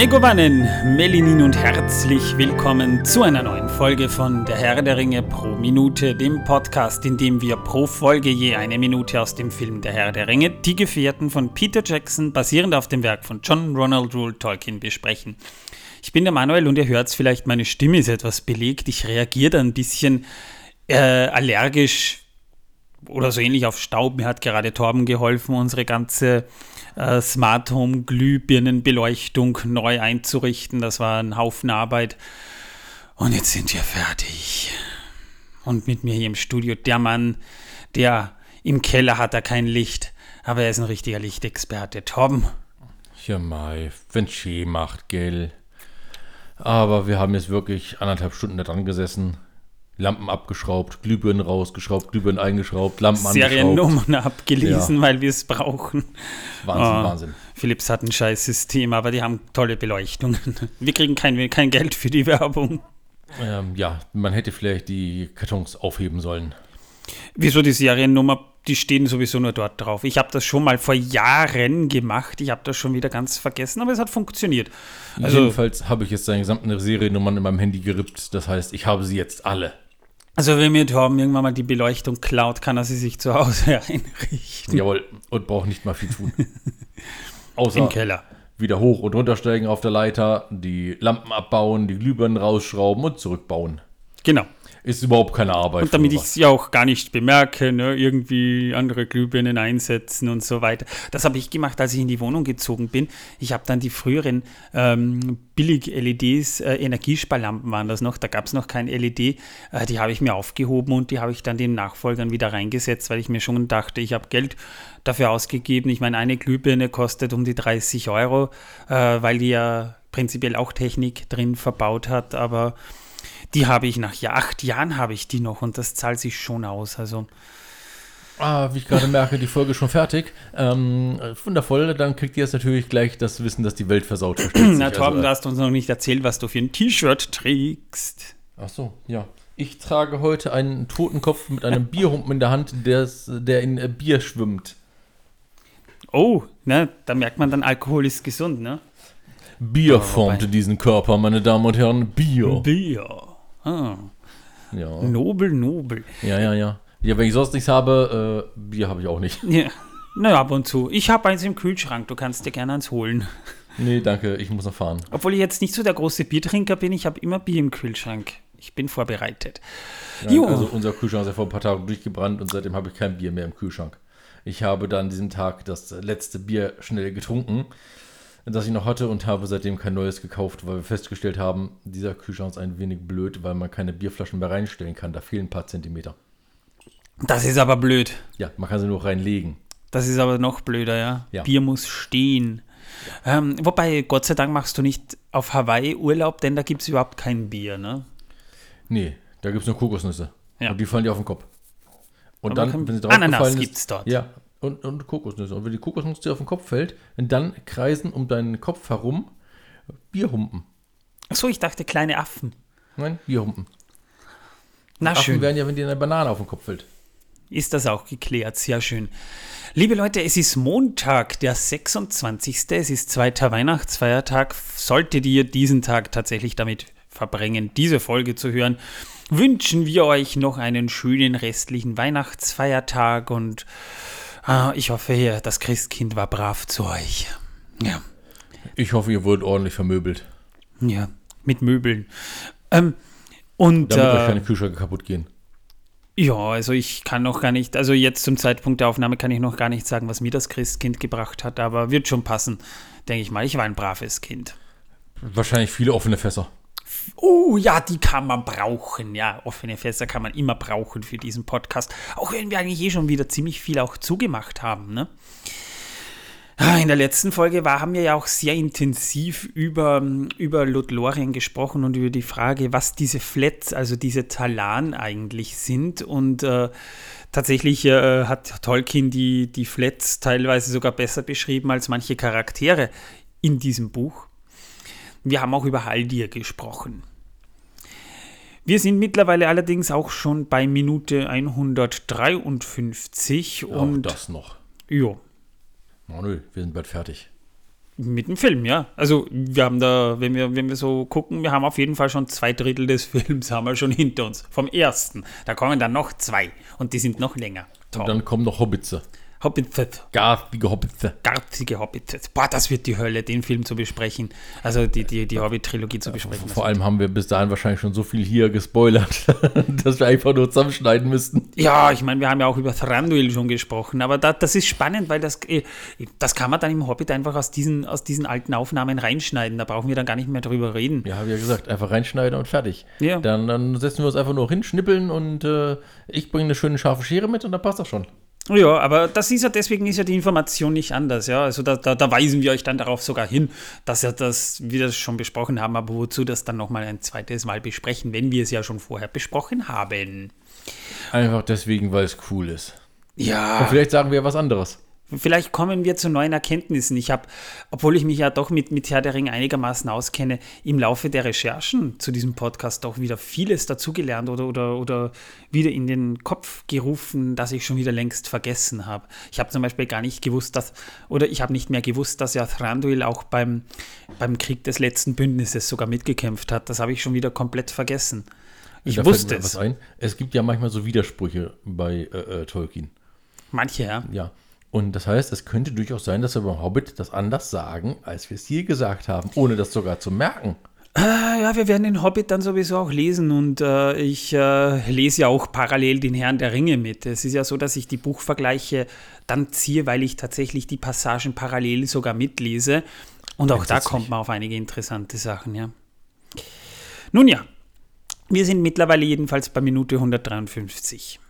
Megowannen, Melinin und herzlich willkommen zu einer neuen Folge von Der Herr der Ringe pro Minute, dem Podcast, in dem wir pro Folge je eine Minute aus dem Film Der Herr der Ringe, Die Gefährten von Peter Jackson, basierend auf dem Werk von John Ronald Rule Tolkien, besprechen. Ich bin der Manuel und ihr hört es vielleicht, meine Stimme ist etwas belegt. Ich reagiere da ein bisschen äh, allergisch oder so ähnlich auf Staub. Mir hat gerade Torben geholfen, unsere ganze äh, Smart Home Glühbirnenbeleuchtung neu einzurichten. Das war ein Haufen Arbeit. Und jetzt sind wir fertig. Und mit mir hier im Studio der Mann, der im Keller hat er kein Licht, aber er ist ein richtiger Lichtexperte. Torben. Ja, Mai, wenn Schee macht, gell. Aber wir haben jetzt wirklich anderthalb Stunden da dran gesessen. Lampen abgeschraubt, Glühbirnen rausgeschraubt, Glühbirnen eingeschraubt, Lampen Seriennummern abgelesen, ja. weil wir es brauchen. Wahnsinn, oh, Wahnsinn. Philips hat ein scheiß System, aber die haben tolle Beleuchtungen. Wir kriegen kein, kein Geld für die Werbung. Ähm, ja, man hätte vielleicht die Kartons aufheben sollen. Wieso die Seriennummer? Die stehen sowieso nur dort drauf. Ich habe das schon mal vor Jahren gemacht. Ich habe das schon wieder ganz vergessen, aber es hat funktioniert. Also, Jedenfalls habe ich jetzt seine gesamten Seriennummern in meinem Handy gerippt. Das heißt, ich habe sie jetzt alle. Also wenn mir Torben irgendwann mal die Beleuchtung klaut, kann er sie sich zu Hause einrichten. Jawohl, und braucht nicht mal viel tun. Außer Im Keller. Wieder hoch und runtersteigen auf der Leiter, die Lampen abbauen, die Glühbirnen rausschrauben und zurückbauen. Genau. Ist überhaupt keine Arbeit. Und damit ich es ja auch gar nicht bemerke, ne, irgendwie andere Glühbirnen einsetzen und so weiter. Das habe ich gemacht, als ich in die Wohnung gezogen bin. Ich habe dann die früheren ähm, Billig-LEDs, äh, Energiesparlampen waren das noch, da gab es noch kein LED, äh, die habe ich mir aufgehoben und die habe ich dann den Nachfolgern wieder reingesetzt, weil ich mir schon dachte, ich habe Geld dafür ausgegeben. Ich meine, eine Glühbirne kostet um die 30 Euro, äh, weil die ja prinzipiell auch Technik drin verbaut hat, aber die habe ich nach ja, acht Jahren habe ich die noch und das zahlt sich schon aus. Also. Ah, wie ich gerade merke, die Folge ist schon fertig. Ähm, wundervoll, dann kriegt ihr jetzt natürlich gleich das Wissen, dass die Welt versaut ist. Na, Torben, also, du hast uns noch nicht erzählt, was du für ein T-Shirt trägst. Ach so, ja. Ich trage heute einen Totenkopf mit einem Bierhumpen in der Hand, der in äh, Bier schwimmt. Oh, ne, da merkt man dann, Alkohol ist gesund, ne? Bier formte diesen Körper, meine Damen und Herren. Bier. Bier. Ah. Ja. Nobel, nobel. Ja, ja, ja. Ja, wenn ich sonst nichts habe, äh, Bier habe ich auch nicht. Ja. Na, ab und zu. Ich habe eins im Kühlschrank. Du kannst dir gerne eins holen. Nee, danke. Ich muss noch fahren. Obwohl ich jetzt nicht so der große Biertrinker bin, ich habe immer Bier im Kühlschrank. Ich bin vorbereitet. Ja, also unser Kühlschrank ist ja vor ein paar Tagen durchgebrannt und seitdem habe ich kein Bier mehr im Kühlschrank. Ich habe dann diesen Tag das letzte Bier schnell getrunken das ich noch hatte und habe seitdem kein neues gekauft, weil wir festgestellt haben, dieser Kühlschrank ist ein wenig blöd, weil man keine Bierflaschen mehr reinstellen kann. Da fehlen ein paar Zentimeter. Das ist aber blöd. Ja, man kann sie nur reinlegen. Das ist aber noch blöder, ja. ja. Bier muss stehen. Ähm, wobei, Gott sei Dank machst du nicht auf Hawaii Urlaub, denn da gibt es überhaupt kein Bier, ne? Nee, da gibt es nur Kokosnüsse. Ja. Und die fallen dir auf den Kopf. Und aber dann, wenn sie drauf Ananas gibt es dort. Ja, und, und Kokosnüsse. Und wenn die Kokosnuss dir auf den Kopf fällt, dann kreisen um deinen Kopf herum Bierhumpen. Achso, ich dachte kleine Affen. Nein, Bierhumpen. Na Affen schön. werden ja, wenn dir eine Banane auf den Kopf fällt. Ist das auch geklärt? Sehr schön. Liebe Leute, es ist Montag, der 26. Es ist zweiter Weihnachtsfeiertag. Solltet ihr diesen Tag tatsächlich damit verbringen, diese Folge zu hören, wünschen wir euch noch einen schönen restlichen Weihnachtsfeiertag und Ah, ich hoffe, das Christkind war brav zu euch. Ja. Ich hoffe, ihr wurdet ordentlich vermöbelt. Ja, mit Möbeln. Ähm, und, Damit äh, euch keine Kühlschränke kaputt gehen. Ja, also ich kann noch gar nicht, also jetzt zum Zeitpunkt der Aufnahme kann ich noch gar nicht sagen, was mir das Christkind gebracht hat, aber wird schon passen, denke ich mal. Ich war ein braves Kind. Wahrscheinlich viele offene Fässer. Oh ja, die kann man brauchen. Ja, offene Fässer kann man immer brauchen für diesen Podcast. Auch wenn wir eigentlich eh schon wieder ziemlich viel auch zugemacht haben. Ne? Ah, in der letzten Folge war, haben wir ja auch sehr intensiv über, über Lothlorien gesprochen und über die Frage, was diese Flats, also diese Talan eigentlich sind. Und äh, tatsächlich äh, hat Tolkien die, die Flats teilweise sogar besser beschrieben als manche Charaktere in diesem Buch. Wir haben auch über Haldir gesprochen. Wir sind mittlerweile allerdings auch schon bei Minute 153 und. Auch das noch. Ja. Oh, nö, wir sind bald fertig. Mit dem Film, ja. Also wir haben da, wenn wir, wenn wir so gucken, wir haben auf jeden Fall schon zwei Drittel des Films haben wir schon hinter uns. Vom ersten. Da kommen dann noch zwei und die sind noch länger. Und dann kommen noch Hobbitze. Hobbit, Gartige Hobbitze. garzige Hobbit. Boah, das wird die Hölle, den Film zu besprechen. Also die, die, die Hobbit-Trilogie zu besprechen. Vor allem haben wir bis dahin wahrscheinlich schon so viel hier gespoilert, dass wir einfach nur zusammenschneiden müssten. Ja, ich meine, wir haben ja auch über Thranduil schon gesprochen, aber da, das ist spannend, weil das, äh, das kann man dann im Hobbit einfach aus diesen, aus diesen alten Aufnahmen reinschneiden. Da brauchen wir dann gar nicht mehr drüber reden. Ja, habe ja gesagt, einfach reinschneiden und fertig. Ja. Dann, dann setzen wir uns einfach nur hin, schnippeln und äh, ich bringe eine schöne scharfe Schere mit und dann passt das schon. Ja, aber das ist ja, deswegen ist ja die Information nicht anders, ja. Also da, da, da weisen wir euch dann darauf sogar hin, dass ja das, wir das schon besprochen haben, aber wozu das dann nochmal ein zweites Mal besprechen, wenn wir es ja schon vorher besprochen haben. Einfach deswegen, weil es cool ist. Ja. Und vielleicht sagen wir was anderes. Vielleicht kommen wir zu neuen Erkenntnissen. Ich habe, obwohl ich mich ja doch mit, mit Herr der Ringe einigermaßen auskenne, im Laufe der Recherchen zu diesem Podcast doch wieder vieles dazugelernt oder, oder, oder wieder in den Kopf gerufen, das ich schon wieder längst vergessen habe. Ich habe zum Beispiel gar nicht gewusst, dass, oder ich habe nicht mehr gewusst, dass ja Thranduil auch beim, beim Krieg des letzten Bündnisses sogar mitgekämpft hat. Das habe ich schon wieder komplett vergessen. Ich Da wusste es. Was ein. Es gibt ja manchmal so Widersprüche bei äh, äh, Tolkien. Manche, ja. Ja. Und das heißt, es könnte durchaus sein, dass wir beim Hobbit das anders sagen, als wir es hier gesagt haben, ohne das sogar zu merken. Ah, ja, wir werden den Hobbit dann sowieso auch lesen und äh, ich äh, lese ja auch parallel den Herrn der Ringe mit. Es ist ja so, dass ich die Buchvergleiche dann ziehe, weil ich tatsächlich die Passagen parallel sogar mitlese. Und auch da kommt man auf einige interessante Sachen, ja. Nun ja, wir sind mittlerweile jedenfalls bei Minute 153.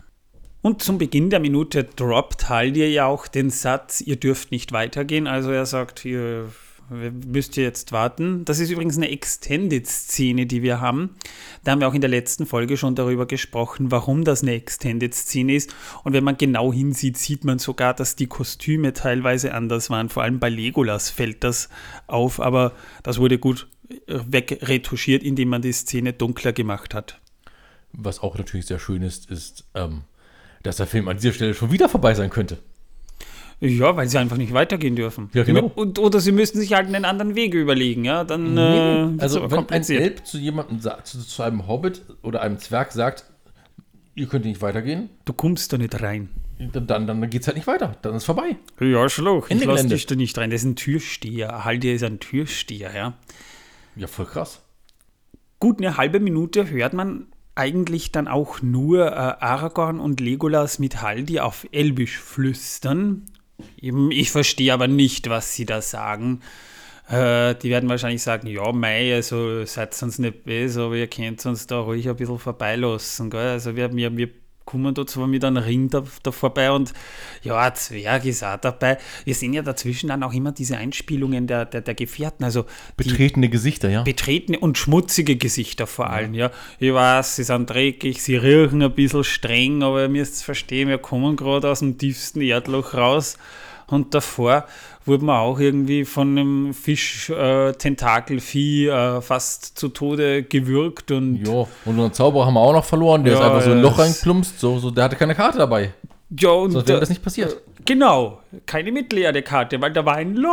Und zum Beginn der Minute droppt Haldir ja auch den Satz, ihr dürft nicht weitergehen. Also er sagt, ihr müsst ihr jetzt warten. Das ist übrigens eine Extended-Szene, die wir haben. Da haben wir auch in der letzten Folge schon darüber gesprochen, warum das eine Extended-Szene ist. Und wenn man genau hinsieht, sieht man sogar, dass die Kostüme teilweise anders waren. Vor allem bei Legolas fällt das auf, aber das wurde gut äh, wegretuschiert, indem man die Szene dunkler gemacht hat. Was auch natürlich sehr schön ist, ist, ähm, dass der Film an dieser Stelle schon wieder vorbei sein könnte. Ja, weil sie einfach nicht weitergehen dürfen. Ja, genau. Und, oder sie müssten sich halt einen anderen Wege überlegen, ja. Dann äh, wird's also wenn ein. Elb zu jemandem, zu, zu einem Hobbit oder einem Zwerg sagt, ihr könnt nicht weitergehen, Du kommst da nicht rein. dann, dann, dann geht es halt nicht weiter. Dann ist vorbei. Ja, Schluch, ich lass dich da nicht rein. Das ist ein Türsteher. Haldir ist ein Türsteher, ja. Ja, voll krass. Gut eine halbe Minute hört man eigentlich dann auch nur äh, Aragorn und Legolas mit Haldir auf Elbisch flüstern. Ich verstehe aber nicht, was sie da sagen. Äh, die werden wahrscheinlich sagen, ja, mei, also seid uns nicht böse, aber ihr könnt uns da ruhig ein bisschen vorbeilassen. Gell? Also wir, wir, wir kommen da zwar mit einem Ring da, da vorbei und ja, ein Zwerg ist auch dabei. Wir sehen ja dazwischen dann auch immer diese Einspielungen der, der, der Gefährten, also Betretene Gesichter, ja. betretene und schmutzige Gesichter vor allem, ja. Ich weiß, sie sind dreckig, sie riechen ein bisschen streng, aber ihr müsst verstehen, wir kommen gerade aus dem tiefsten Erdloch raus und davor wurde man auch irgendwie von einem Fisch-Tentakelvieh äh, fast zu Tode gewürgt und Ja, und unseren Zauberer haben wir auch noch verloren. Der ist Ja, einfach so ein ja, Loch reinplumpst. So, so, der hatte keine Karte dabei. ja, und Sonst wäre äh, das nicht passiert. Genau, keine mittelerde Karte, weil da war ein Loch.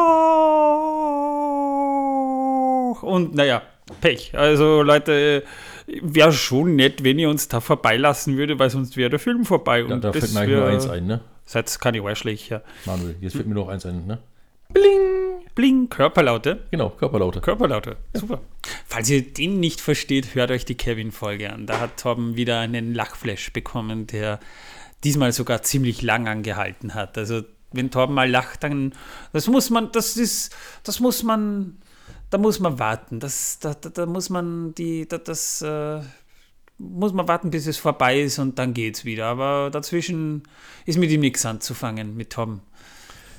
Und naja, Pech. Also Leute, wäre schon nett, wenn ihr uns da vorbeilassen würde, weil sonst wäre der Film vorbei. Da, Und da das fällt mir eigentlich nur eins ein, ne? Seid keine Arschlöcher. Manuel, jetzt fällt mir noch eins ein, ne? Bling, bling, Körperlaute. Genau, Körperlaute. Körperlaute, super. Falls ihr den nicht versteht, hört euch die Kevin-Folge an. Da hat Torben wieder einen Lachflash bekommen, der diesmal sogar ziemlich lang angehalten hat. Also wenn Torben mal lacht, dann das muss man, das ist, das muss man, da muss man warten. Das, da, da, da muss man die, da, das äh, muss man warten, bis es vorbei ist und dann geht's wieder. Aber dazwischen ist mit ihm nichts anzufangen, mit Torben.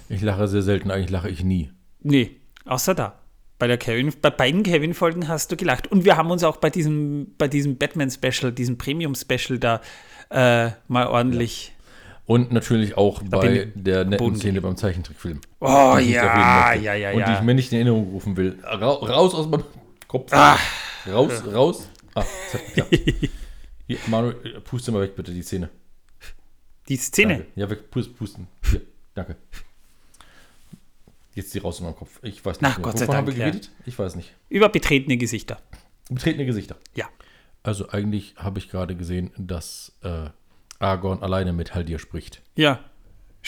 Ich lache sehr selten, eigentlich lache ich nie. Nee, außer da. Bei, der Kevin, bei beiden Kevin-Folgen hast du gelacht. Und wir haben uns auch bei diesem, bei diesem Batman-Special, diesem Premium-Special da äh, mal ordentlich. Und natürlich auch bei der netten Boden Szene beim Zeichentrickfilm. Oh ja, möchte. ja, ja, Und die ja. ich mir nicht in Erinnerung rufen will. Ra raus aus meinem Kopf. Ah. Raus, raus. Ah. Hier, Manuel, äh, puste mal weg bitte die Szene. Die Szene. Danke. Ja, weg, pust, pusten. Hier, danke. Jetzt die raus in meinem Kopf. Ich weiß nicht. Mehr. Gott sei Wovon haben Dank, wir ja. geredet? Ich weiß nicht. Über betretene Gesichter. Betretene Gesichter. Ja. Also eigentlich habe ich gerade gesehen, dass äh, Aragorn alleine mit Haldir spricht. Ja,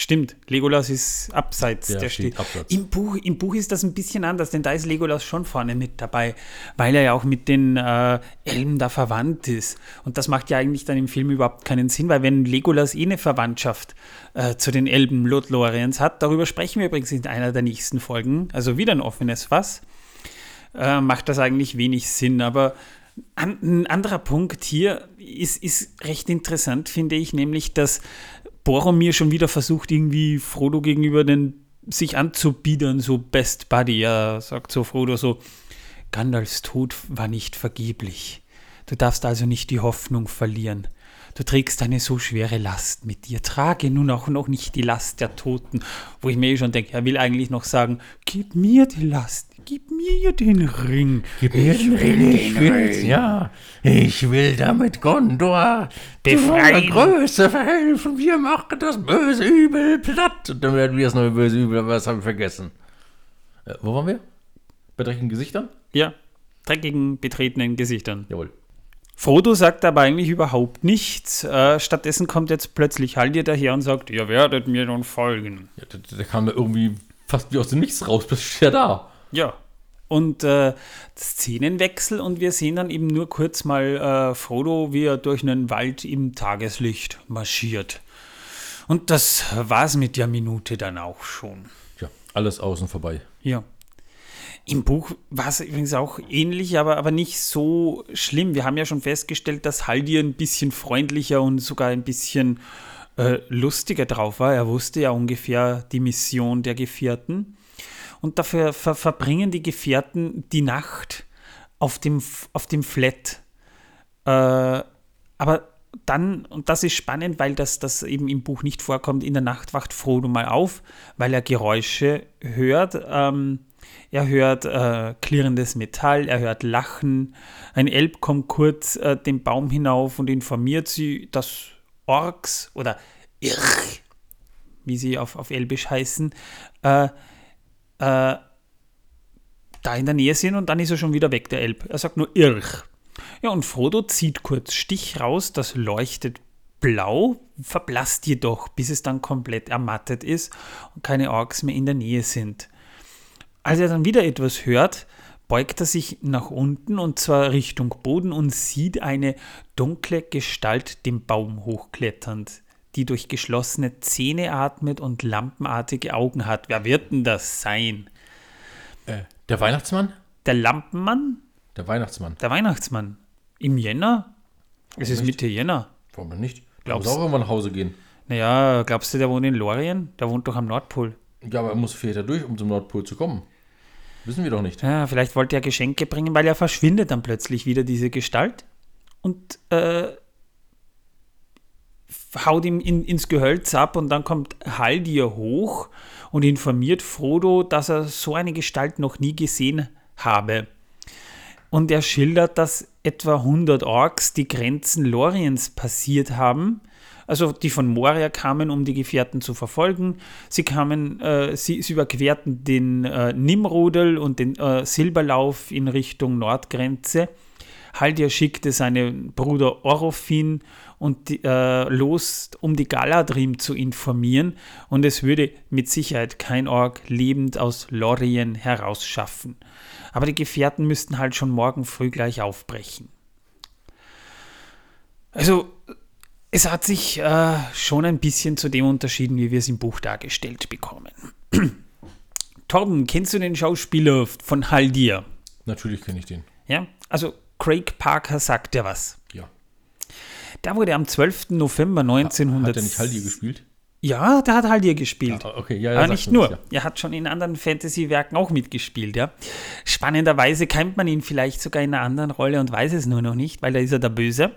stimmt. Legolas ist abseits. Der Der, steht abseits. Im, Buch, Im Buch ist das ein bisschen anders, denn da ist Legolas schon vorne mit dabei, weil er ja auch mit den äh, Elben da verwandt ist. Und das macht ja eigentlich dann im Film überhaupt keinen Sinn, weil wenn Legolas eh eine Verwandtschaft äh, zu den Elben Lothloriens hat, darüber sprechen wir übrigens in einer der nächsten Folgen, also wieder ein offenes Fass, äh, macht das eigentlich wenig Sinn. Aber ein anderer Punkt hier ist, ist recht interessant, finde ich, nämlich, dass Boromir schon wieder versucht, irgendwie Frodo gegenüber den sich anzubiedern, so Best Buddy. Er sagt so Frodo so, Gandalfs Tod war nicht vergeblich. Du darfst also nicht die Hoffnung verlieren. Du trägst eine so schwere Last mit dir. Trage nun auch noch nicht die Last der Toten. Wo ich mir eh schon denke, er will eigentlich noch sagen, gib mir die Last, gib mir den Ring. Gib mir ich will den Ring. Ja, ich will damit Gondor Befreien. die volle Größe verhelfen. Wir machen das böse Übel platt. Und dann werden wir das neue böse Übel, aber das haben wir vergessen. Äh, wo waren wir? Bei dreckigen Gesichtern? Ja, dreckigen, betretenen Gesichtern. Jawohl. Frodo sagt aber eigentlich überhaupt nichts. Äh, stattdessen kommt jetzt plötzlich Haldir daher und sagt, ihr werdet mir nun folgen. Ja, der, der kam da irgendwie fast wie aus dem Nichts raus, bis steht er da. Ja. Und äh, Szenenwechsel und wir sehen dann eben nur kurz mal äh, Frodo, wie er durch einen Wald im Tageslicht marschiert. Und das war's mit der Minute dann auch schon. Tja, alles außen vorbei. Ja. Im Buch war es übrigens auch ähnlich, aber, aber nicht so schlimm. Wir haben ja schon festgestellt, dass Haldir ein bisschen freundlicher und sogar ein bisschen äh, lustiger drauf war. Er wusste ja ungefähr die Mission der Gefährten. Und dafür ver verbringen die Gefährten die Nacht auf dem, auf dem Flat. Äh, aber dann, und das ist spannend, weil das, das eben im Buch nicht vorkommt, in der Nacht wacht Frodo mal auf, weil er Geräusche hört. Ähm, er hört äh, klirrendes Metall, er hört Lachen. Ein Elb kommt kurz äh, den Baum hinauf und informiert sie, dass Orks oder Irch, wie sie auf, auf Elbisch heißen, äh, äh, da in der Nähe sind und dann ist er schon wieder weg, der Elb. Er sagt nur Irch. Ja, und Frodo zieht kurz Stich raus, das leuchtet blau, verblasst jedoch, bis es dann komplett ermattet ist und keine Orks mehr in der Nähe sind. Als er dann wieder etwas hört, beugt er sich nach unten und zwar Richtung Boden und sieht eine dunkle Gestalt den Baum hochkletternd, die durch geschlossene Zähne atmet und lampenartige Augen hat. Wer wird denn das sein? Äh, der Weihnachtsmann? Der Lampenmann? Der Weihnachtsmann. Der Weihnachtsmann. Im Jänner? Es ist nicht? Mitte Jänner. Warum nicht? Der Glaubst- muss auch irgendwann nach Hause gehen. Naja, glaubst du, der wohnt in Lorien? Der wohnt doch am Nordpol. Ja, aber er muss Väter durch, um zum Nordpol zu kommen. Wissen wir doch nicht. Ja, vielleicht wollte er Geschenke bringen, weil er verschwindet dann plötzlich wieder diese Gestalt und äh, haut ihm in, ins Gehölz ab und dann kommt Haldir hoch und informiert Frodo, dass er so eine Gestalt noch nie gesehen habe. Und er schildert, dass etwa 100 Orks die Grenzen Loriens passiert haben. Also die von Moria kamen, um die Gefährten zu verfolgen. Sie kamen, äh, sie, sie überquerten den äh, Nimrodel und den äh, Silberlauf in Richtung Nordgrenze. Haldir schickte seinen Bruder Orofin und die, äh, los, um die Galadrim zu informieren. Und es würde mit Sicherheit kein Ork lebend aus Lorien herausschaffen. Aber die Gefährten müssten halt schon morgen früh gleich aufbrechen. Also, es hat sich äh, schon ein bisschen zu dem unterschieden, wie wir es im Buch dargestellt bekommen. Torben, kennst du den Schauspieler von Haldir? Natürlich kenne ich den. Ja, also Craig Parker sagt ja was. Ja. Der wurde am 12. November 1900. Hat er nicht Haldir gespielt? Ja, der hat Haldir gespielt. Ah, okay, ja, ja. Aber sag nicht nur. was, ja. Er hat schon in anderen Fantasy-Werken auch mitgespielt, ja. Spannenderweise kennt man ihn vielleicht sogar in einer anderen Rolle und weiß es nur noch nicht, weil da ist er der Böse.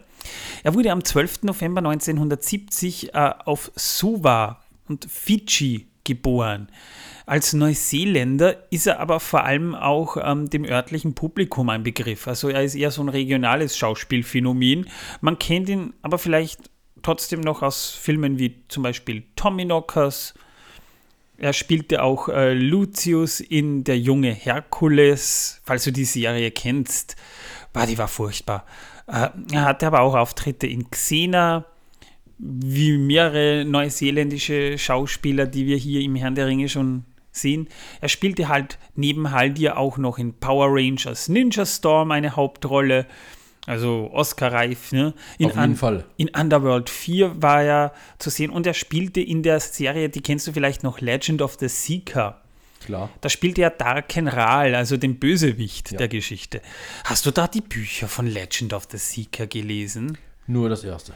Er wurde am 12. November 1970 äh, auf Suva und Fidschi geboren. Als Neuseeländer ist er aber vor allem auch ähm, dem örtlichen Publikum ein Begriff. Also er ist eher so ein regionales Schauspielphänomen. Man kennt ihn aber vielleicht trotzdem noch aus Filmen wie zum Beispiel Tommyknockers, Er spielte auch äh, Lucius in Der junge Herkules, falls du die Serie kennst. Bah, die war furchtbar. Äh, er hatte aber auch Auftritte in Xena, wie mehrere neuseeländische Schauspieler, die wir hier im Herrn der Ringe schon sehen. Er spielte halt neben Haldir auch noch in Power Rangers Ninja Storm eine Hauptrolle. Also Oscar-reif. Ne? In Auf jeden Un- Fall. In Underworld 4 war er zu sehen und er spielte in der Serie, die kennst du vielleicht noch, Legend of the Seeker. Klar. Da spielte er Darken Rahl, also den Bösewicht Ja. der Geschichte. Hast du da die Bücher von Legend of the Seeker gelesen? Nur das erste.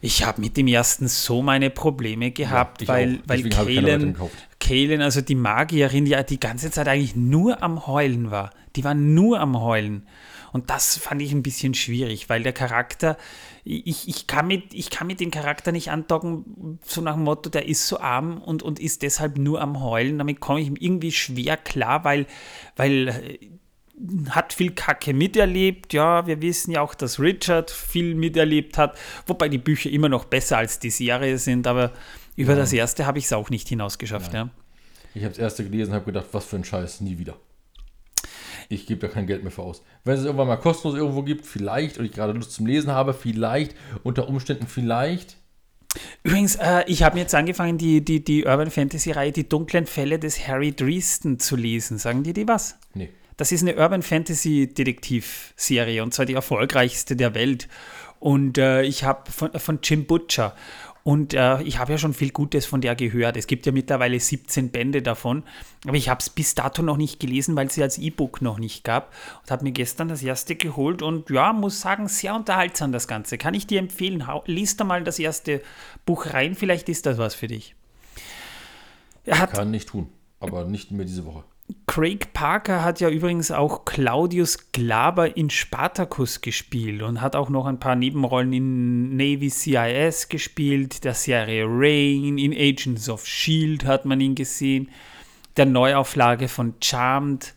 Ich habe mit dem ersten so meine Probleme gehabt, ich weil, auch. weil Kalen, Kalen, also die Magierin, die die ganze Zeit eigentlich nur am Heulen war. Die war nur am Heulen. Und das fand ich ein bisschen schwierig, weil der Charakter, ich, ich, kann, mit, ich kann mit dem Charakter nicht andocken, so nach dem Motto, der ist so arm und, und ist deshalb nur am Heulen. Damit komme ich irgendwie schwer klar, weil, weil hat viel Kacke miterlebt. Ja, wir wissen ja auch, dass Richard viel miterlebt hat, wobei die Bücher immer noch besser als die Serie sind, aber über das erste habe ich es auch nicht hinausgeschafft. Ja. Ich habe das erste gelesen und habe gedacht, was für ein Scheiß, nie wieder. Ich gebe da kein Geld mehr für aus. Wenn es irgendwann mal kostenlos irgendwo gibt, vielleicht, und ich gerade Lust zum Lesen habe, vielleicht, unter Umständen vielleicht. Übrigens, äh, ich habe jetzt angefangen, die, die, die Urban Fantasy Reihe Die dunklen Fälle des Harry Dresden zu lesen. Sagen die die was? Nee. Das ist eine Urban Fantasy Detektivserie und zwar die erfolgreichste der Welt. Und äh, ich habe von, von Jim Butcher. Und äh, ich habe ja schon viel Gutes von der gehört. Es gibt ja mittlerweile 17 Bände davon. Aber ich habe es bis dato noch nicht gelesen, weil es sie als E-Book noch nicht gab. Und habe mir gestern das erste geholt. Und ja, muss sagen, sehr unterhaltsam das Ganze. Kann ich dir empfehlen. Lies da mal das erste Buch rein. Vielleicht ist das was für dich. Hat Kann nicht tun. Aber nicht mehr diese Woche. Craig Parker hat ja übrigens auch Claudius Glaber in Spartacus gespielt und hat auch noch ein paar Nebenrollen in Navy CIS gespielt, der Serie Rain, in Agents of Shield hat man ihn gesehen, der Neuauflage von Charmed,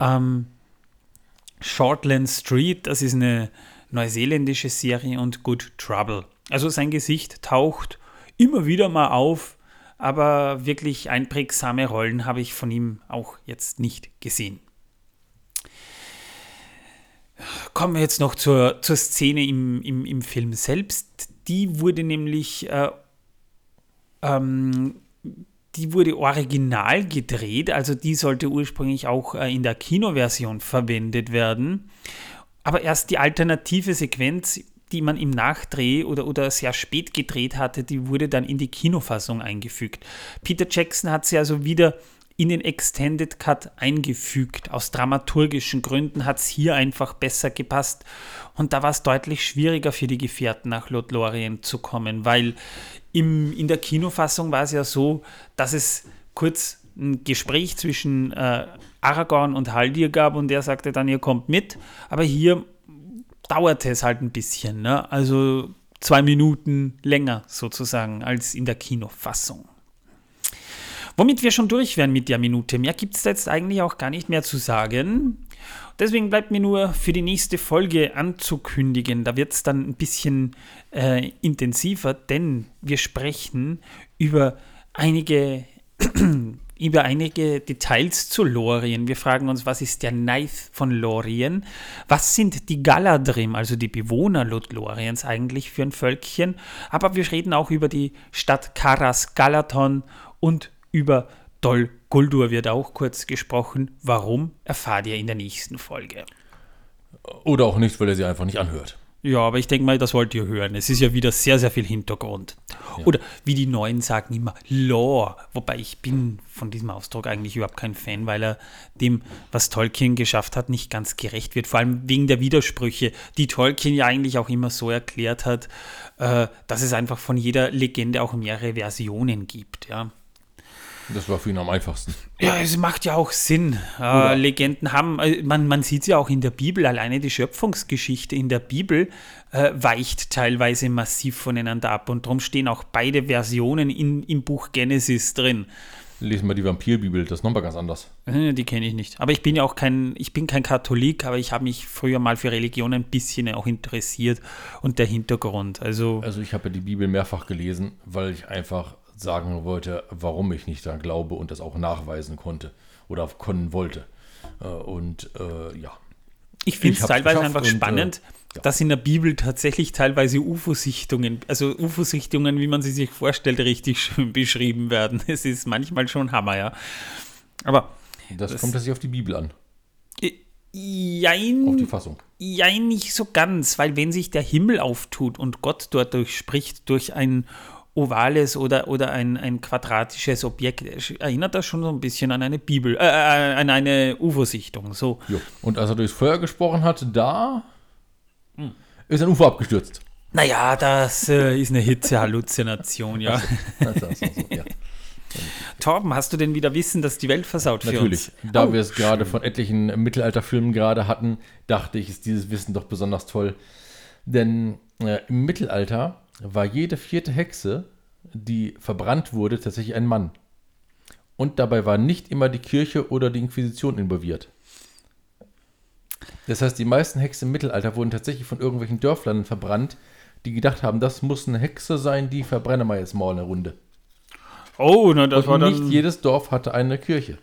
ähm, Shortland Street, das ist eine neuseeländische Serie und Good Trouble. Also sein Gesicht taucht immer wieder mal auf, aber wirklich einprägsame Rollen habe ich von ihm auch jetzt nicht gesehen. Kommen wir jetzt noch zur, zur Szene im, im, im Film selbst. Die wurde nämlich äh, ähm, die wurde original gedreht, also die sollte ursprünglich auch äh, in der Kinoversion verwendet werden. Aber erst die alternative Sequenz, die man im Nachdreh oder, oder sehr spät gedreht hatte, die wurde dann in die Kinofassung eingefügt. Peter Jackson hat sie also wieder in den Extended Cut eingefügt. Aus dramaturgischen Gründen hat es hier einfach besser gepasst. Und da war es deutlich schwieriger für die Gefährten nach Lothlorien zu kommen, weil im, in der Kinofassung war es ja so, dass es kurz ein Gespräch zwischen äh, Aragorn und Haldir gab und der sagte dann, ihr kommt mit. Aber hier dauerte es halt ein bisschen, ne? also zwei Minuten länger sozusagen als in der Kinofassung. Womit wir schon durch wären mit der Minute. Mehr gibt es jetzt eigentlich auch gar nicht mehr zu sagen. Deswegen bleibt mir nur für die nächste Folge anzukündigen. Da wird es dann ein bisschen äh, intensiver, denn wir sprechen über einige, über einige Details zu Lorien. Wir fragen uns, was ist der Knife von Lorien? Was sind die Galadrim, also die Bewohner Lothloriens eigentlich für ein Völkchen? Aber wir reden auch über die Stadt Karas Galaton und über Dol Guldur wird auch kurz gesprochen. Warum, erfahrt ihr in der nächsten Folge. Oder auch nicht, weil er sie einfach nicht anhört. Ja, aber ich denke mal, das wollt ihr hören. Es ist ja wieder sehr, sehr viel Hintergrund. Oder wie die Neuen sagen immer, Lore. Wobei ich bin von diesem Ausdruck eigentlich überhaupt kein Fan, weil er dem, was Tolkien geschafft hat, nicht ganz gerecht wird. Vor allem wegen der Widersprüche, die Tolkien ja eigentlich auch immer so erklärt hat, äh, dass es einfach von jeder Legende auch mehrere Versionen gibt. Ja. Das war für ihn am einfachsten. Ja, es macht ja auch Sinn. Äh, Legenden haben, äh, man, man sieht es ja auch in der Bibel, alleine die Schöpfungsgeschichte in der Bibel äh, weicht teilweise massiv voneinander ab und darum stehen auch beide Versionen in, im Buch Genesis drin. Lesen wir die Vampirbibel, das ist nochmal ganz anders. Äh, Die kenne ich nicht. Aber ich bin ja auch kein, ich bin kein Katholik, aber ich habe mich früher mal für Religion ein bisschen auch interessiert und der Hintergrund. Also, Also ich habe ja die Bibel mehrfach gelesen, weil ich einfach sagen wollte, warum ich nicht daran glaube und das auch nachweisen konnte oder können wollte. Äh, und äh, ja. Ich finde es teilweise einfach und, spannend, äh, ja. dass in der Bibel tatsächlich teilweise UFO-Sichtungen, also UFO-Sichtungen, wie man sie sich vorstellt, richtig schön beschrieben werden. Es ist manchmal schon Hammer, ja. Aber. Das, das kommt tatsächlich auf die Bibel an. Jein, auf die Fassung. Jein, nicht so ganz, weil wenn sich der Himmel auftut und Gott dort durchspricht durch ein ovales oder, oder ein, ein quadratisches Objekt, erinnert das schon so ein bisschen an eine Bibel, äh, äh an eine UFO-Sichtung. So. Jo. Und als er durchs Feuer gesprochen hat, da hm. ist ein UFO abgestürzt. Naja, das äh, ist eine Hitzehalluzination, ja. Ja. Torben, hast du denn wieder Wissen, dass die Welt versaut für Natürlich. uns? Da Oh, wir es gerade von etlichen Mittelalterfilmen gerade hatten, dachte ich, ist dieses Wissen doch besonders toll. Denn äh, im Mittelalter war jede vierte Hexe, die verbrannt wurde, tatsächlich ein Mann. Und dabei war nicht immer die Kirche oder die Inquisition involviert. Das heißt, die meisten Hexen im Mittelalter wurden tatsächlich von irgendwelchen Dörflern verbrannt, die gedacht haben, das muss eine Hexe sein, die verbrennen wir jetzt mal eine Runde. Oh, na, das war Und dann. nicht jedes Dorf hatte eine Kirche.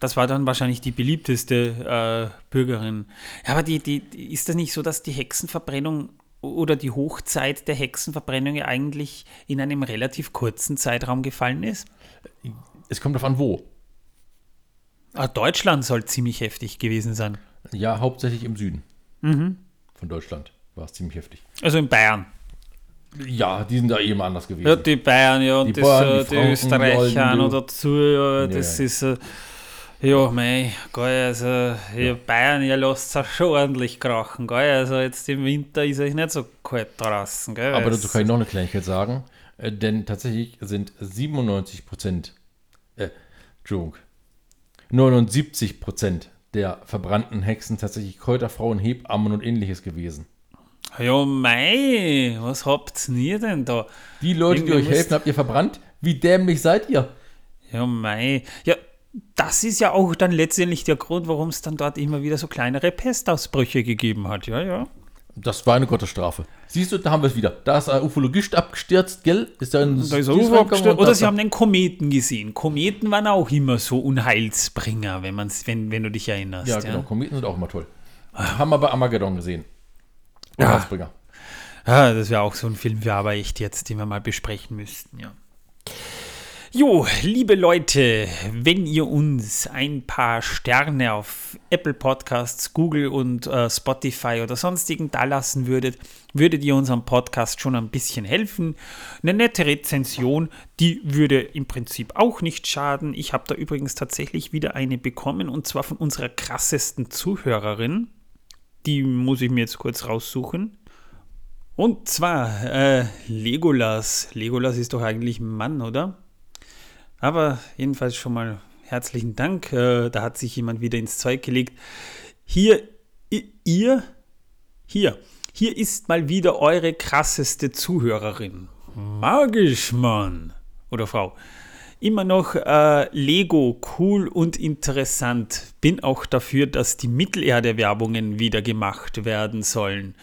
Das war dann wahrscheinlich die beliebteste äh, Bürgerin. Ja, aber die, die- ist das nicht so, dass die Hexenverbrennung oder die Hochzeit der Hexenverbrennung ja eigentlich in einem relativ kurzen Zeitraum gefallen ist? Es kommt darauf an, wo. Ah, Deutschland soll ziemlich heftig gewesen sein. Ja, hauptsächlich im Süden von Deutschland war es ziemlich heftig. Also in Bayern. Ja, die sind da eben anders gewesen. Ja, die Bayern, ja, und Die das, Bayern, äh, die die, Franken, die Österreicher noch du. dazu, ja, das ja. ist, äh, ja, mei, geil, also, ja. Bayern, ihr lasst es schon ordentlich krachen, geil, also jetzt im Winter ist euch nicht so kalt draußen, gell. Aber Es- dazu kann ich noch eine Kleinigkeit sagen, äh, denn tatsächlich sind 97 Prozent, äh, Entschuldigung, 79 Prozent der verbrannten Hexen tatsächlich Kräuterfrauen, Hebammen und ähnliches gewesen. Ja, mei, was habt ihr denn da? Die Leute, die Irgendwie euch helfen, habt ihr verbrannt? Wie dämlich seid ihr? Ja, mei. Ja, das ist ja auch dann letztendlich der Grund, warum es dann dort immer wieder so kleinere Pestausbrüche gegeben hat. Ja, ja. Das war eine Gottesstrafe. Siehst du, da haben wir es wieder. Da ist ein Ufologist abgestürzt, gell? Ist da ein Da ist UFO reingekommen abgestürzt. Oder sie haben den Kometen gesehen. Kometen waren auch immer so Unheilsbringer, wenn, man's, wenn, wenn du dich erinnerst. Ja, genau. Kometen sind auch immer toll. Haben wir bei Armageddon gesehen. Ja. Unheilsbringer. Ja, das wäre auch so ein Film, wir aber echt jetzt, den wir mal besprechen müssten, ja. Jo, liebe Leute, wenn ihr uns ein paar Sterne auf Apple Podcasts, Google und äh, Spotify oder sonstigen da lassen würdet, würdet ihr unserem Podcast schon ein bisschen helfen. Eine nette Rezension, die würde im Prinzip auch nicht schaden. Ich habe da übrigens tatsächlich wieder eine bekommen und zwar von unserer krassesten Zuhörerin. Die muss ich mir jetzt kurz raussuchen. Und zwar äh, Legolas. Legolas ist doch eigentlich ein Mann, oder? Aber jedenfalls schon mal herzlichen Dank. Äh, da hat sich jemand wieder ins Zeug gelegt. Hier, ihr, hier, hier ist mal wieder eure krasseste Zuhörerin. Magisch, Mann. Oder Frau. Immer noch äh, Lego, cool und interessant. Bin auch dafür, dass die Mittelerde-Werbungen wieder gemacht werden sollen.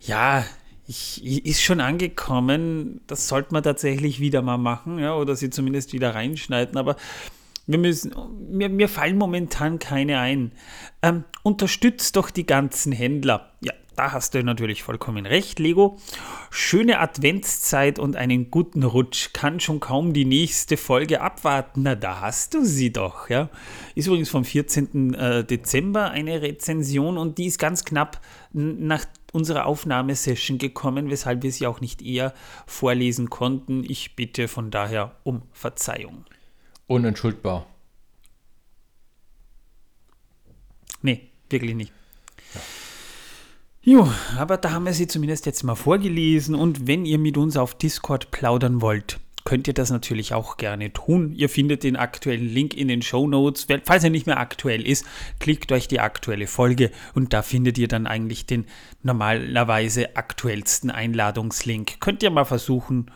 Ja, ich, ist schon angekommen. Das sollte man tatsächlich wieder mal machen, ja, oder sie zumindest wieder reinschneiden. Aber wir müssen, mir, mir fallen momentan keine ein. Ähm, unterstützt doch die ganzen Händler. Ja, da hast du natürlich vollkommen recht, Lego. Schöne Adventszeit und einen guten Rutsch. Kann schon kaum die nächste Folge abwarten. Na, da hast du sie doch, ja. Ist übrigens vom 14. äh, Dezember eine Rezension und die ist ganz knapp nach unserer Aufnahmesession gekommen, weshalb wir sie auch nicht eher vorlesen konnten. Ich bitte von daher um Verzeihung. Unentschuldbar. Nee, wirklich nicht. Jo, aber da haben wir sie zumindest jetzt mal vorgelesen und wenn ihr mit uns auf Discord plaudern wollt, könnt ihr das natürlich auch gerne tun. Ihr findet den aktuellen Link in den Show Notes. Falls er nicht mehr aktuell ist, klickt euch die aktuelle Folge und da findet ihr dann eigentlich den normalerweise aktuellsten Einladungslink. Könnt ihr mal versuchen,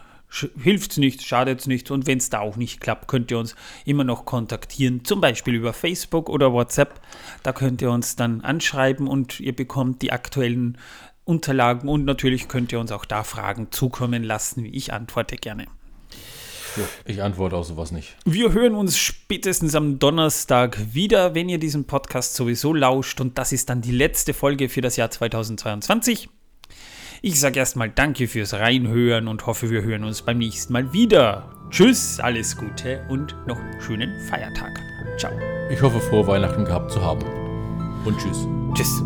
hilft es nicht, schadet es nicht und wenn es da auch nicht klappt, könnt ihr uns immer noch kontaktieren, zum Beispiel über Facebook oder WhatsApp. Da könnt ihr uns dann anschreiben und ihr bekommt die aktuellen Unterlagen und natürlich könnt ihr uns auch da Fragen zukommen lassen. Ich antworte gerne. Ich antworte auf sowas nicht. Wir hören uns spätestens am Donnerstag wieder, wenn ihr diesen Podcast sowieso lauscht. Und das ist dann die letzte Folge für das Jahr 2022. Ich sage erstmal Danke fürs Reinhören und hoffe, wir hören uns beim nächsten Mal wieder. Tschüss, alles Gute und noch einen schönen Feiertag. Ciao. Ich hoffe, frohe Weihnachten gehabt zu haben. Und tschüss. Tschüss.